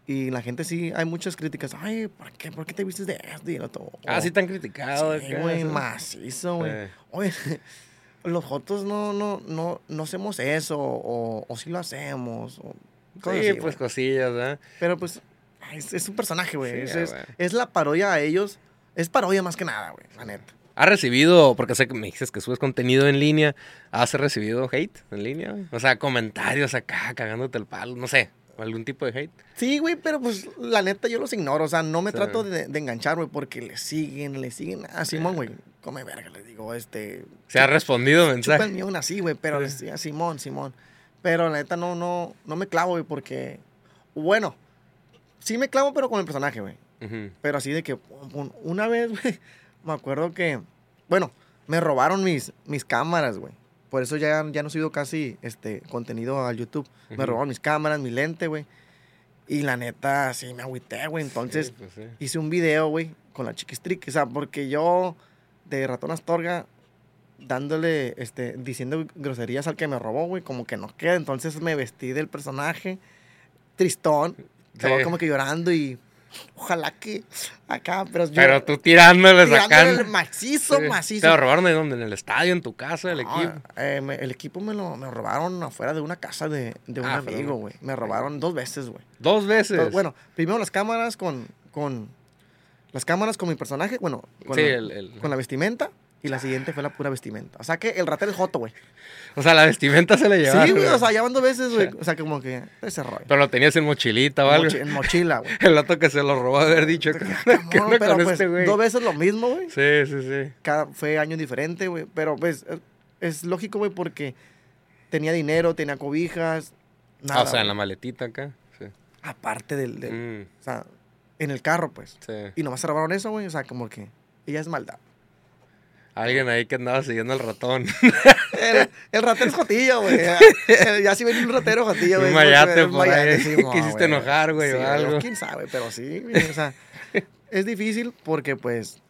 Y la gente sí, hay muchas críticas. Ay, ¿por qué, ¿por qué te vistes de esto y otro? Ah, sí te han criticado. Sí, güey, macizo, güey. Oye, los jotos no, no, no, no hacemos eso, o, o sí lo hacemos. o cosas Sí, así, pues cosillas, ¿verdad? Pero pues, es, es un personaje, güey. Sí, es, es, la parodia a ellos. Es parodia más que nada, güey, la neta. ¿Has recibido, porque sé que me dices que subes contenido en línea, ¿has recibido hate en línea? O sea, comentarios acá, cagándote el palo, no sé, algún tipo de hate. Sí, güey, pero pues la neta yo los ignoro. O sea, no me trato de, de enganchar, güey, porque le siguen, le siguen. A Simón, güey, come verga, les digo, este. ¿Se ha respondido Chupa el mensaje? mío así, güey, pero les decía, Simón, Simón. Pero la neta no, no, no me clavo, güey, porque. Bueno, sí me clavo, pero con el personaje, güey. Pero así de que un- una vez, güey, me acuerdo que, bueno, me robaron mis, mis cámaras, güey. Por eso ya, ya no subido casi este contenido al YouTube. Me robaron mis cámaras, mi lente, güey. Y la neta, sí, me agüité, güey. Entonces, Sí, pues sí. hice un video, güey, con la chiquistrique. O sea, porque yo, de ratón Astorga, dándole, este, diciendo groserías al que me robó, güey, como que no queda. Entonces me vestí del personaje, tristón, estaba Sí. como que llorando y ojalá que acá, pero yo. Pero tú tirándoles tirándole acá. el macizo, macizo. ¿Te lo robaron de dónde? ¿En el estadio, en tu casa, el No, equipo? eh, me- el equipo me lo, me robaron afuera de una casa de, de un Ah, amigo, güey. Me robaron dos veces, güey. Dos veces. Pero, Bueno, primero las cámaras con, con. Las cámaras con mi personaje, bueno, con, sí, la, el, el- con la vestimenta. Y la siguiente fue la pura vestimenta. O sea que el ratero es joto, güey. O sea, la vestimenta se le llevaron. Sí, güey. O sea, ya van dos veces, güey. O sea, como que ese rollo. Pero lo tenías en mochilita o algo. Mochi- en mochila, güey. El otro que se lo robó haber dicho. ¿Qué Cabrón, onda pero pues, este dos veces lo mismo, güey. Sí, sí, sí. Cada, fue año diferente, güey. Pero pues es, es lógico, güey, porque tenía dinero, tenía cobijas. Nada, Ah, o sea, en la maletita acá. Sí. Aparte del, del- Mm, O sea, en el carro, pues. sí. Y nomás se robaron eso, güey. O sea, como que. Ella es maldad. Alguien ahí que andaba siguiendo al ratón. El, el ratero es jotillo, güey. Ya, si ven un ratero jotillo, güey. Un mayate por mayate, ahí. sí, mo, Quisiste enojar, güey, o Sí, algo. Quién sabe, pero sí, güey, O sea, es difícil porque, pues,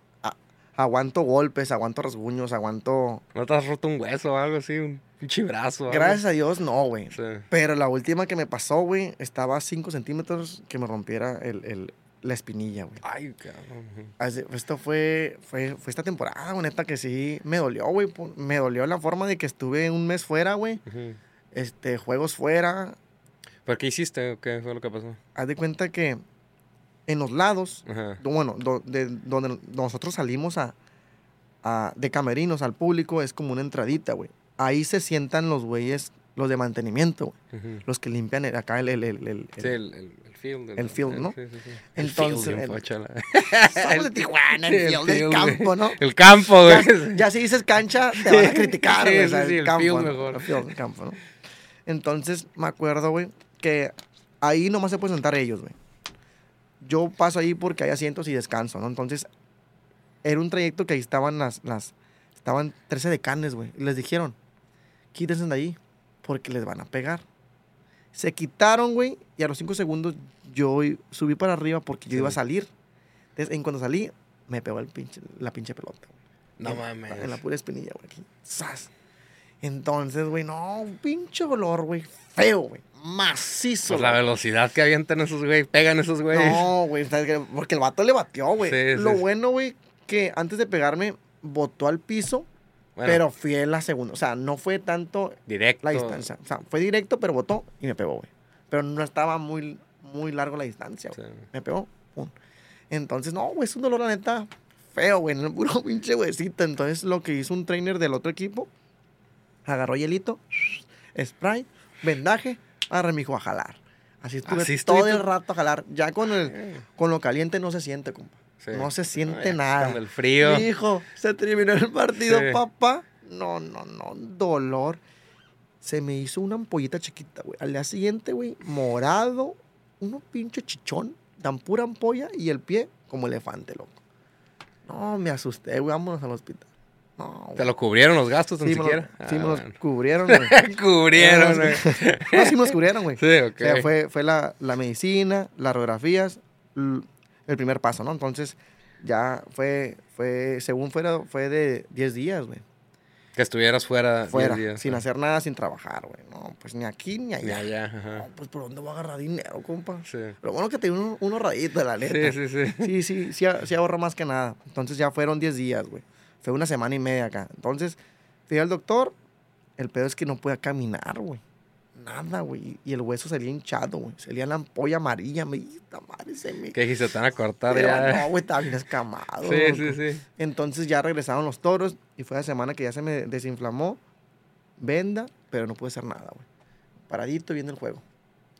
aguanto golpes, aguanto rasguños, aguanto. ¿No te has roto un hueso o algo así? Un pinche brazo. o algo? Gracias a Dios, no, güey. Sí. Pero la última que me pasó, güey, estaba a 5 centímetros que me rompiera el, el- la espinilla, güey. Ay, cabrón. Así- Esto fue, fue, fue esta temporada, güey, neta, que sí me dolió, güey. Me dolió la forma de que estuve un mes fuera, güey. Este, juegos fuera. ¿Pero qué hiciste? ¿Qué fue lo que pasó? Haz de cuenta que en los lados, Ajá. bueno, do- de donde nosotros salimos a, a- de camerinos al público, es como una entradita, güey. Ahí se sientan los güeyes, los de mantenimiento, güey. Ujú. Los que limpian el- acá el... el, el, el- Sí, el, el, el field. el field, ¿no? Sí, sí, sí. Entonces, el field, el- Somos de Tijuana, el, El field del field, campo, ¿no? El campo, Ya, güey. ya si dices cancha, te van a criticar, güey. el el campo, field ¿no? mejor. El field, el campo, ¿no? Entonces, me acuerdo, güey, que ahí nomás se pueden sentar ellos, güey. Yo paso ahí porque hay asientos y descanso, ¿no? Entonces, era un trayecto que ahí estaban las, las, estaban 13 decanes, güey. Y les dijeron, quítense de ahí porque les van a pegar. Se quitaron, güey, y a los 5 segundos yo subí para arriba porque yo Sí. iba a salir. Entonces, en cuanto salí, me pegó el pinche, la pinche pelota, güey. No En- mames. En la pura espinilla, güey. aquí. ¡Zas! Entonces, güey, no, un pinche olor, güey. Feo, güey. Macizo. Pues la velocidad que avientan esos güey, pegan esos güey. No, güey. Porque el vato le batió, güey. Sí, Lo sí. bueno, güey, que antes de pegarme, botó al piso, Bueno, pero fui en la segunda. O sea, no fue tanto directo. la distancia. O sea, fue directo, pero botó y me pegó, güey. Pero no estaba muy, muy largo la distancia, güey. Sí. Me pegó. pum. Entonces, no, güey, es un dolor, la neta, feo, güey, en el puro pinche huesito. Entonces, lo que hizo un trainer del otro equipo, agarró hielito, spray, vendaje, agarré mi hijo a jalar. Así estuve Así todo el rato a jalar. Ya con, el, con lo caliente no se siente, compa. Sí. No se siente nada. Con el frío. Hijo, se terminó el partido, Sí. papá. No, no, no, dolor. Se me hizo una ampollita chiquita, güey. Al día siguiente, güey, morado, uno pinche chichón, tan pura ampolla y el pie como elefante, loco. No, me asusté, güey, vámonos al hospital. No, ¿Te lo cubrieron los gastos Sí, me lo- siquiera? sí, me Ah, los cubrieron, güey. cubrieron, güey. No, sí me los cubrieron, güey. Sí, ok. O sea, fue, fue la, la medicina, las radiografías, el primer paso, ¿no? Entonces, ya fue, fue según fuera, fue de 10 días, güey. Que estuvieras fuera. Fuera, días, sin hacer nada, sin trabajar, güey. No, pues ni aquí ni allá. Ya, No, ajá. pues, ¿por dónde voy a agarrar dinero, compa? Sí. Lo bueno que tengo unos, unos raditos, la neta. Sí, sí, sí. Sí, sí, sí, sí ahorra más que nada. Entonces ya fueron 10 días, güey. Fue una semana y media acá. Entonces, fui al doctor. El pedo es que no podía caminar, güey. Nada, güey. Y el hueso salía hinchado, güey. Salía la ampolla amarilla. Me esta madre se me... ¿Qué dijiste? Te van a cortar Pero ya. no, güey, estaba bien escamado. Sí, sí, sí. Entonces ya regresaron los toros. Y fue la semana que ya se me desinflamó. Venda, pero no pude hacer nada, güey. Paradito viendo el juego.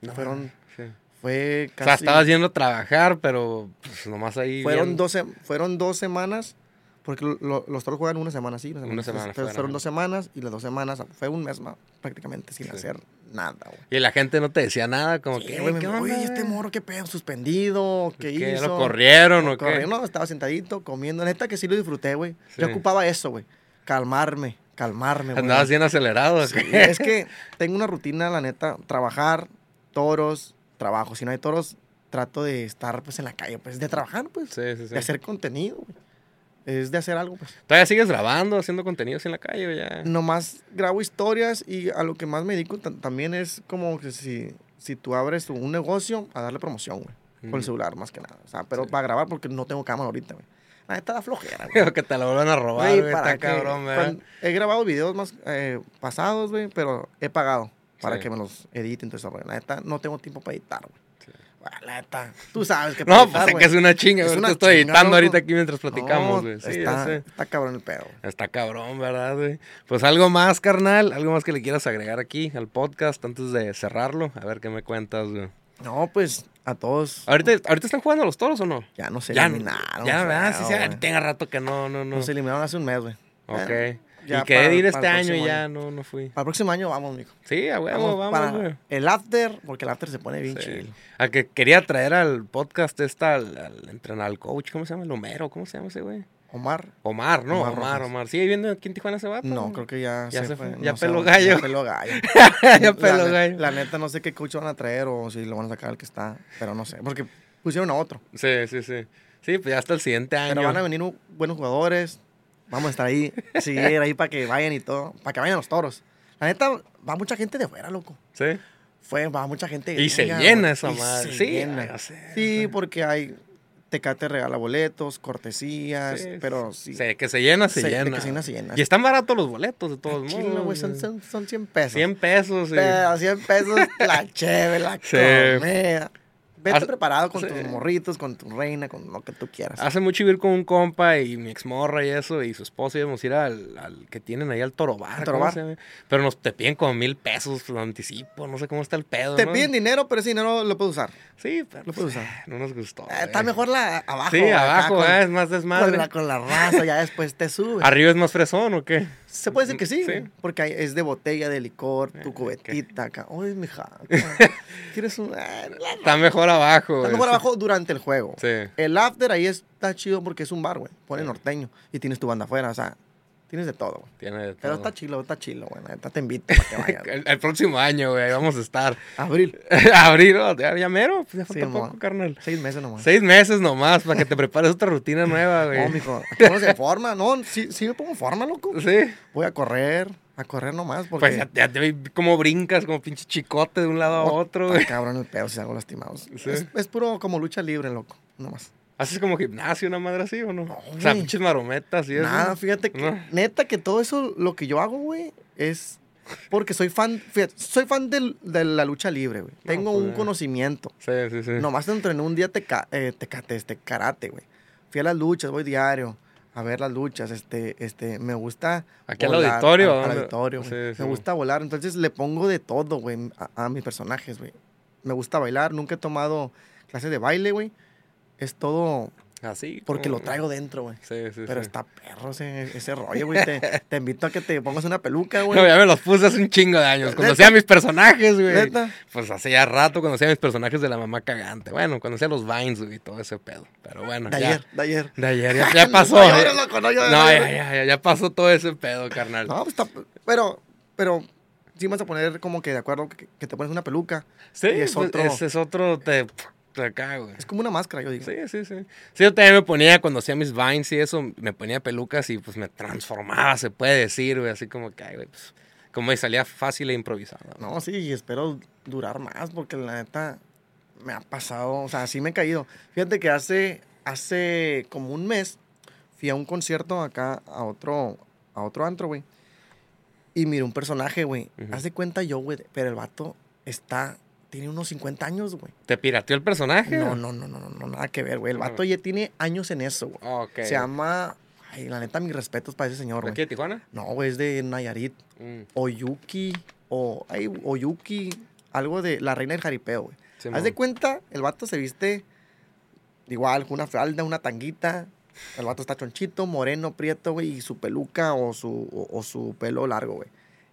No, Fueron- sí. Fue O casi... sea, estabas yendo a trabajar, pero pues, nomás ahí. Fueron, bien. dos, se- fueron dos semanas, porque lo- lo- los toros juegan una semana sí, una semana. Una semana Entonces, fueron dos semanas y las dos semanas, fue un mes más, prácticamente sin Sí. hacer nada, güey. Y la gente no te decía nada, como Sí, que. güey, ¿qué onda, este morro, qué pedo, suspendido, qué, ¿Qué, hizo. ¿Lo corrieron o qué? No, estaba sentadito, comiendo. Neta que sí lo disfruté, güey. Yo ocupaba eso, güey. Calmarme, calmarme, güey. Andabas bien acelerado. es que tengo una rutina, la neta, trabajar, toros, trabajo. Si no hay toros, trato de estar, pues, en la calle, pues, de trabajar, pues. Sí, sí, sí. de hacer contenido, güey. Es de hacer algo, pues. ¿Todavía sigues grabando, haciendo contenidos en la calle o ya? Nomás grabo historias y a lo que más me dedico ta- también es como que si, si tú abres un negocio, a darle promoción, güey. Con el Mm. celular, más que nada. O sea, pero Sí. para grabar porque no tengo cámara ahorita, güey. La neta da flojera, güey. Que te lo vuelvan a robar, Güey, güey. para Está que- cabrón, cuan- He grabado videos más eh, pasados, güey, pero he pagado para Sí. que me los editen, todo eso, güey. La neta, no tengo tiempo para editar, güey. La neta, tú sabes que No, pues sé que es una chinga, es una Te estoy chinga, editando loco. ahorita aquí mientras platicamos, no, güey. Sí, está, está cabrón el pedo. Está cabrón, ¿verdad, güey? Pues algo más, carnal. Algo más que le quieras agregar aquí al podcast antes de cerrarlo. A ver qué me cuentas, güey. No, pues a todos ¿Ahorita, ¿ahorita están jugando los toros o no? ya no se ya, eliminaron. Ya, ¿verdad? Sí, sí, tenga rato que no, no, no. Nos eliminaron hace un mes, güey. Ok. Ya y quedé para- de ir este año y ya año. no, no fui. Para el próximo año vamos, mijo. Sí, a huevo, vamos, para güey. el after, porque el after se pone bien Sí. chido. Al que quería traer al podcast esta, al, al entrenador, al coach, ¿cómo se llama? El Homero, ¿cómo se llama ese güey? Omar, Omar, ¿no? Omar Omar. Omar. ¿Sigue viviendo aquí en Tijuana ese vato? no, creo que ya, Ya se fue, no ya peló ya gallo. peló gallo. ya La peló ne- gallo. La neta, no sé qué coach van a traer o si lo van a sacar al que está, pero no sé, porque pusieron a otro. Sí, sí, sí. Sí, pues ya hasta el siguiente año. Pero van a venir buenos jugadores, vamos a estar ahí, seguir ahí para que vayan y todo, para que vayan los toros. La neta, va mucha gente de fuera, loco. Sí. Fue, va mucha gente. Y se llena esa madre. se Sí, llena. sé, Sí, porque hay. Tecate regala boletos, cortesías, Sí, pero sí. Sí, que se llena, se, Se- llena. que se llena, se llena. Y están baratos los boletos, de todos Chilo, modos. son, son, son 100 pesos. 100 pesos. sí. Pero 100 pesos la cheve, la Sí. comida. Vete Hace- preparado con sí. tus morritos, con tu reina, con lo que tú quieras. Hace mucho ir con un compa y mi exmorra y eso, y su esposa íbamos a ir al, al que tienen ahí al Toro Bar. ¿Al Toro ¿cómo Bar? se llama? Pero nos te piden como mil pesos de anticipo, no sé cómo está el pedo. Te ¿no? piden dinero, pero ese dinero lo puedes usar. Sí, pero Lo puedes usar. no nos gustó. Eh, está güey. mejor la abajo. Sí, abajo, con, eh, es más con, desmadre. la, con la raza, ya después te sube. ¿Arriba es más fresón o qué? Se puede decir que sí, porque es de botella, de licor, tu Eh, cubetita acá. Uy, mija. ¿Quieres un...? eh, Está mejor abajo. Está güey. mejor abajo durante el juego. Sí. El after ahí está chido porque es un bar, güey. Pone norteño y tienes tu banda afuera, o sea, tienes de todo, güey. Tiene de Pero todo. está chilo, está chilo, güey. Neta, te invito para que vayas. El, el próximo año, güey, vamos a estar. Abril, Abril, ¿no? ya, ya mero, pues ya Sí, falta mo. poco, carnal. seis meses nomás. Seis meses nomás para que te prepares otra rutina nueva, güey. No, mijo, uno se forma. No, sí, sí me pongo en forma, loco. Sí. Voy a correr, a correr nomás porque... Pues ya, ya te vi como brincas, como pinche chicote de un lado a otro, güey. cabrón el pedo si hago lastimados. Sí. Es, es puro como lucha libre, loco. Nomás. ¿Haces como gimnasio, una madre así o no? No, o sea, pinches marometas y eso. Nada, fíjate que... No. Neta que todo eso, lo que yo hago, güey, es... Porque soy fan, fíjate, soy fan del- de la lucha libre, güey. No, Tengo pues, un eh. conocimiento. Sí, sí, sí. Nomás entrené un día teca, eh, tecate, este, karate, güey. Fui a las luchas, voy diario a ver las luchas. Este, este, me gusta. ¿Aquí al volar, auditorio? Al, al auditorio. Sí, me gusta volar. Entonces le pongo de todo, güey, a, a mis personajes, güey. Me gusta bailar. Nunca he tomado clases de baile, güey. Es todo Así. Porque como- lo traigo dentro, güey. Sí, sí, Pero sí. está perro ese, ese rollo, güey. Te, te invito a que te pongas una peluca, güey. No, ya me los puse hace un chingo de años. Conocí a mis personajes, güey. Pues hace ya rato conocí a mis personajes de la mamá cagante. Bueno, conocí a los Vines, güey, y todo ese pedo. Pero bueno, de ya. ayer, de ayer. De ayer, ya, ya pasó. No ya- no ya, ya, ya, pasó todo ese pedo, carnal. No, pues está. Pero, pero sí vas a poner como que de acuerdo que, te pones una peluca. sí, y es pues, otro- ese es otro, te acá, güey. Es como una máscara, yo digo. Sí, sí, sí. Sí, yo también me ponía, cuando hacía mis vines y eso, me ponía pelucas y pues me transformaba, se puede decir, güey. Así como que, güey, pues, como que salía fácil e improvisado. No, sí, y espero durar más porque la neta me ha pasado, o sea, sí me he caído. Fíjate que hace, hace como un mes fui a un concierto acá a otro, a otro antro, güey. Y miré un personaje, güey. Ujú. Haz de cuenta yo, güey, pero el vato está, tiene unos 50 años, güey. ¿Te pirateó el personaje? No, no, no, no, no, no, nada que ver, güey. El vato ya tiene años en eso, güey. Ok. Se llama, ay, la neta, mis respetos para ese señor, ¿De güey. aquí de Tijuana? No, güey, es de Nayarit. Mm, Oyuki, o ay, Oyuki, algo de la reina del jaripeo, güey. sí, Haz de cuenta, el vato se viste igual, con una falda, una tanguita. El vato está chonchito, moreno, prieto, güey, y su peluca o su, o, o su pelo largo, güey.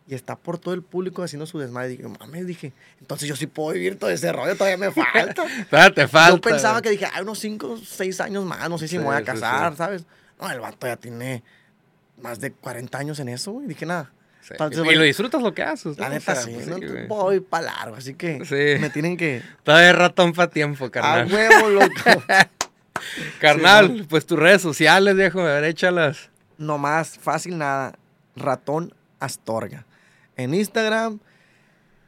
Y está por todo el público haciendo su desmadre. Dije, mames, dije, entonces yo sí puedo vivir todo ese rollo, todavía me falta. Todavía te falta. yo pensaba que dije, hay unos 5, 6 años más, no sé si Sí, me voy a casar, sí. ¿sabes? No, el vato ya tiene más de 40 años en eso, güey. Dije, nada. Entonces, y bueno, lo disfrutas lo que haces. La neta sea, sí, pues no voy para largo, así que me tienen que... Todavía es ratón para tiempo, A carnal. huevo, loco. carnal, pues tus redes sociales, viejo, a ver, échalas. no más, fácil nada. Ratón Astorga. En Instagram,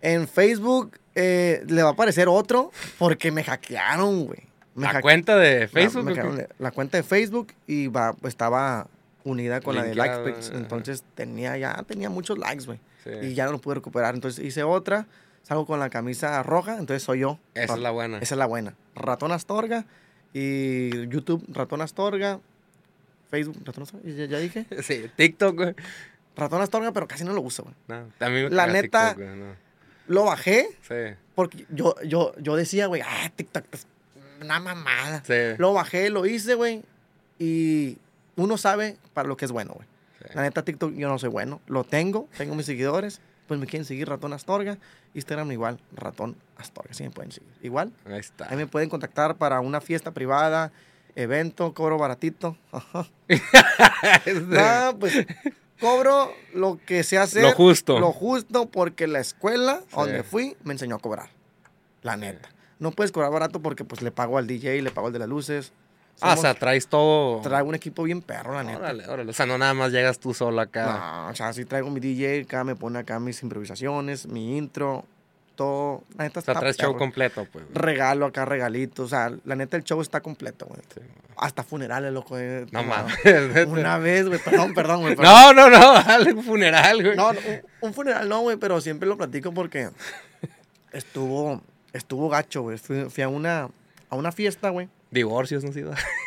en Facebook, eh, le va a aparecer otro porque me hackearon, güey. Me ¿La hacke- cuenta de la- Facebook? me qué? hackearon la cuenta de Facebook y va, pues, estaba unida con la de Likes. ajá. Entonces tenía ya tenía muchos likes, güey. Sí. Y ya no lo pude recuperar. Entonces hice otra, salgo con la camisa roja, entonces soy yo. Esa es la buena. Esa es la buena. Ratón Astorga y YouTube Ratón Astorga. Facebook Ratón Astorga, ya, ya dije. Sí, TikTok, güey. Ratón Astorga, pero casi no lo uso, güey. No, también me La neta- TikTok, güey, no. Lo bajé Sí, porque yo, yo, yo decía, güey, ah, TikTok, pues, una mamada. sí. Lo bajé, lo hice, güey. Y uno sabe para lo que es bueno, güey. sí. La neta, TikTok yo no soy bueno. Lo tengo, tengo mis seguidores. Pues me quieren seguir Ratón Astorga. Instagram igual, Ratón Astorga. Sí me pueden seguir. Igual. Ahí está. Ahí me pueden contactar para una fiesta privada, evento, cobro baratito. No, pues cobro lo que se hace. Lo justo. Lo justo porque la escuela Sí. donde fui me enseñó a cobrar. La neta. No puedes cobrar barato porque pues le pago al DJ, le pago al de las luces. Ah, o sea, traes todo. traigo un equipo bien perro, la neta. Órale, órale. O sea, no nada más llegas tú solo acá. No, o sea, sí traigo mi DJ, acá me pone acá mis improvisaciones, mi intro, todo. La neta o sea, está traes show completo, pues. Regalo acá, regalito. O sea, la neta el show está completo, güey. Sí. Hasta funerales, loco. eh, No mames. Una vez, güey. Perdón, perdón, güey. No, no, no. Dale un funeral, güey. No, un, un funeral no, güey, pero siempre lo platico porque estuvo, estuvo gacho, güey. Fui, fui a una, a una fiesta, güey. Divorcios, ¿no? Sí,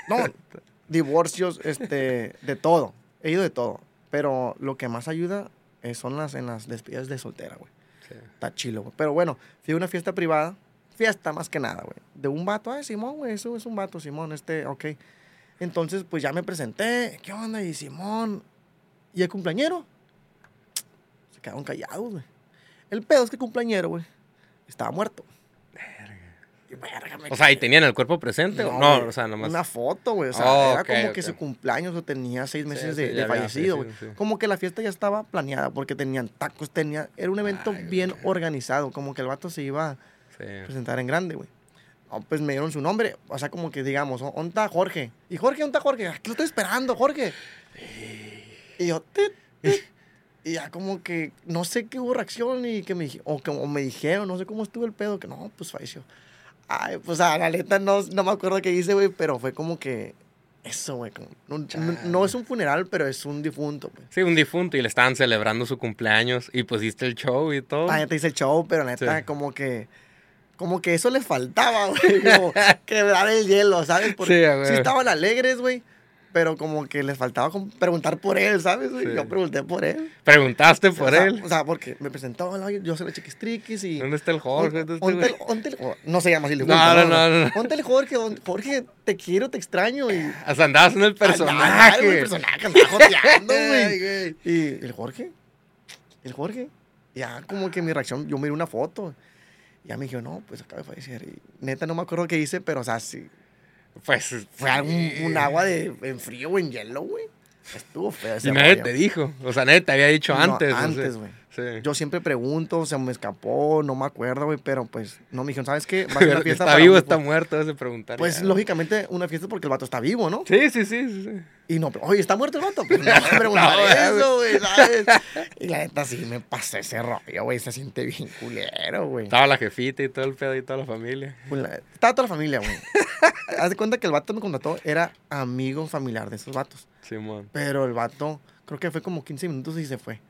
No, divorcios, este, de todo. He ido de todo. Pero lo que más ayuda eh, son las, en las despedidas de soltera, güey. Está chilo, güey. Pero bueno, fui a una fiesta privada. Fiesta más que nada, güey. De un vato. Ay, Simón, güey, eso es un vato, Simón, este, ok. Entonces, pues ya me presenté. ¿Qué onda? Y Simón. ¿Y el cumpleañero? Se quedaron callados, güey. El pedo es que el cumpleañero, güey, estaba muerto. O sea, ¿y tenían el cuerpo presente? o no, no, güey, o sea, nomás. Una foto, güey. O sea, Oh, era ok, como ok. que su cumpleaños o tenía seis meses sí, de, de fallecido, güey. sí. Como que la fiesta ya estaba planeada porque tenían tacos, tenía... Era un evento Ay, bien güey. organizado. Como que el vato se iba a Sí. presentar en grande, güey. No, pues me dieron su nombre. O sea, como que digamos, ¿dónde está Jorge? Y Jorge, ¿dónde está Jorge? Aquí lo estoy esperando, Jorge. Y yo, tit, tit. Y ya como que no sé qué hubo reacción y que me, o que o me dijeron, no sé cómo estuvo el pedo, que no, pues falleció. Ay, pues a la neta no, no me acuerdo qué hice, güey, pero fue como que eso, güey. No, no- no es un funeral, pero es un difunto, pues. Sí, un difunto y le estaban celebrando su cumpleaños y pues hiciste el show y todo. La neta hice el show, pero la neta Sí. como que... Como que eso le faltaba, güey. Como quebrar el hielo, ¿sabes? Porque Sí, a huevo. sí estaban alegres, güey. Pero como que les faltaba preguntar por él, ¿sabes? Sí. Yo pregunté por él. Preguntaste por o sea, él. O sea, porque me presentó, "Hola, yo soy la Chiquistriquis y... ¿Dónde está el Jorge? ¿Dónde está el el- no se llama así. le No, no, no, no. Ponte el Jorge, Jorge, te quiero, te extraño. Y Hasta andabas en el personaje. güey, el personaje andaba joteando, güey. Y el Jorge, el Jorge, ya como que mi reacción, yo miré una foto. Y ya me dijo, no, pues acaba de fallecer. Y neta no me acuerdo qué hice, pero o sea, sí. Pues Fue algún- un agua de, en frío o en hielo, güey. Estuvo feo ese Y nadie rollo. te dijo. O sea, nadie te había dicho No, antes. antes, güey. Sí. Yo siempre pregunto, se me escapó, no me acuerdo, güey, pero pues no me dijeron, ¿sabes qué? Va a ser una fiesta está vivo, un- está muerto, de preguntar. Pues lógicamente una fiesta porque el vato está vivo, ¿no? Sí, sí, sí. sí, sí. Y no, pero, oye, ¿está muerto el vato? Pues no, me preguntar No, eso, güey, ¿sabes? Y la neta sí me pasé ese rollo, güey, se siente bien culero, güey. Estaba la jefita y todo el pedo y toda la familia. Pues la- Estaba toda la familia, güey. Haz de cuenta que el vato me contrató, era amigo familiar de esos vatos. Simón. Pero el vato, creo que fue como 15 minutos y se fue.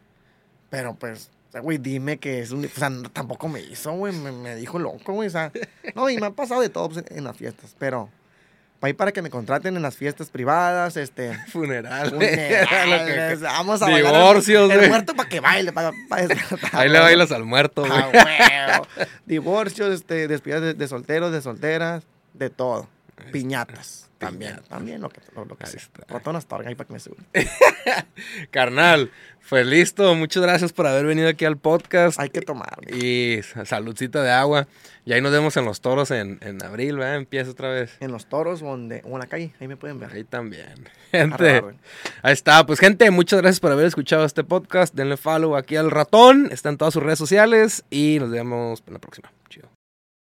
Pero pues, o sea, güey, dime que es un... O sea, tampoco me hizo, güey, me, me dijo loco, güey, o sea... No, y me ha pasado de todo pues, en, en las fiestas, pero... Para ir para que me contraten en las fiestas privadas, este... Funeral. funerales, vamos a bailar Divorcios, el, el güey. muerto para que baile, para, para Ahí le bailas al muerto, güey. Ah, huevo. Divorcios, este, despedidas de, de solteros, de solteras, de todo. Piñatas. También, también lo que, lo, lo que Astorga ahí para que me suban. Carnal, pues listo. Muchas gracias por haber venido aquí al podcast. Hay que tomar. Y sa- saludcita de agua. Y ahí nos vemos en los toros en, en abril, ¿verdad? Empieza otra vez. En los toros o, donde, o en la calle, ahí me pueden ver. Ahí también. Gente, ahí está. Pues gente, muchas gracias por haber escuchado este podcast. Denle follow aquí al ratón. Está en todas sus redes sociales. Y nos vemos en la próxima. Chido.